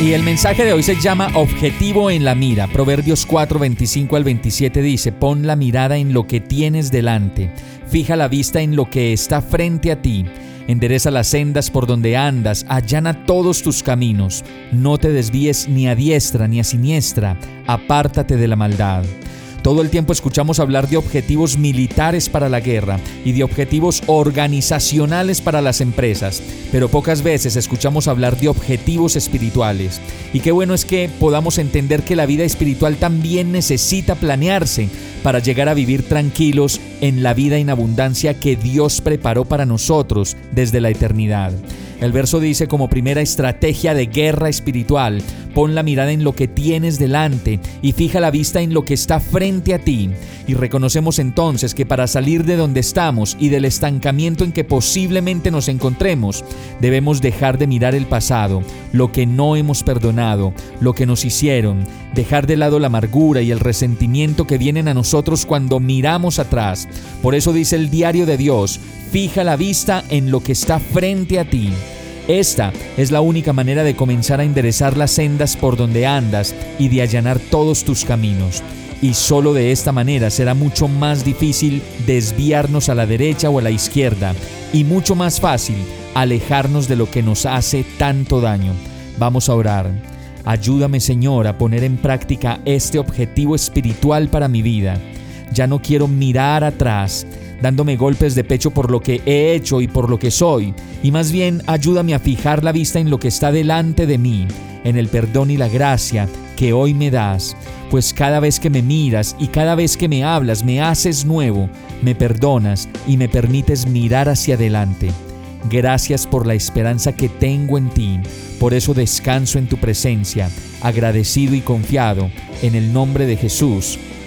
Y el mensaje de hoy se llama Objetivo en la mira. Proverbios 4, 25 al 27 dice, pon la mirada en lo que tienes delante, fija la vista en lo que está frente a ti. Endereza las sendas por donde andas, allana todos tus caminos. No te desvíes ni a diestra ni a siniestra, apártate de la maldad. Todo el tiempo escuchamos hablar de objetivos militares para la guerra y de objetivos organizacionales para las empresas, pero pocas veces escuchamos hablar de objetivos espirituales. Y qué bueno es que podamos entender que la vida espiritual también necesita planearse para llegar a vivir tranquilos en la vida en abundancia que Dios preparó para nosotros desde la eternidad. El verso dice como primera estrategia de guerra espiritual, pon la mirada en lo que tienes delante y fija la vista en lo que está frente a ti. Y reconocemos entonces que para salir de donde estamos y del estancamiento en que posiblemente nos encontremos, debemos dejar de mirar el pasado, lo que no hemos perdonado, lo que nos hicieron, dejar de lado la amargura y el resentimiento que vienen a nosotros cuando miramos atrás. Por eso dice el diario de Dios, fija la vista en lo que está frente a ti. Esta es la única manera de comenzar a enderezar las sendas por donde andas y de allanar todos tus caminos. Y solo de esta manera será mucho más difícil desviarnos a la derecha o a la izquierda y mucho más fácil alejarnos de lo que nos hace tanto daño. Vamos a orar. Ayúdame Señor a poner en práctica este objetivo espiritual para mi vida. Ya no quiero mirar atrás dándome golpes de pecho por lo que he hecho y por lo que soy, y más bien ayúdame a fijar la vista en lo que está delante de mí, en el perdón y la gracia que hoy me das, pues cada vez que me miras y cada vez que me hablas me haces nuevo, me perdonas y me permites mirar hacia adelante. Gracias por la esperanza que tengo en ti, por eso descanso en tu presencia, agradecido y confiado, en el nombre de Jesús.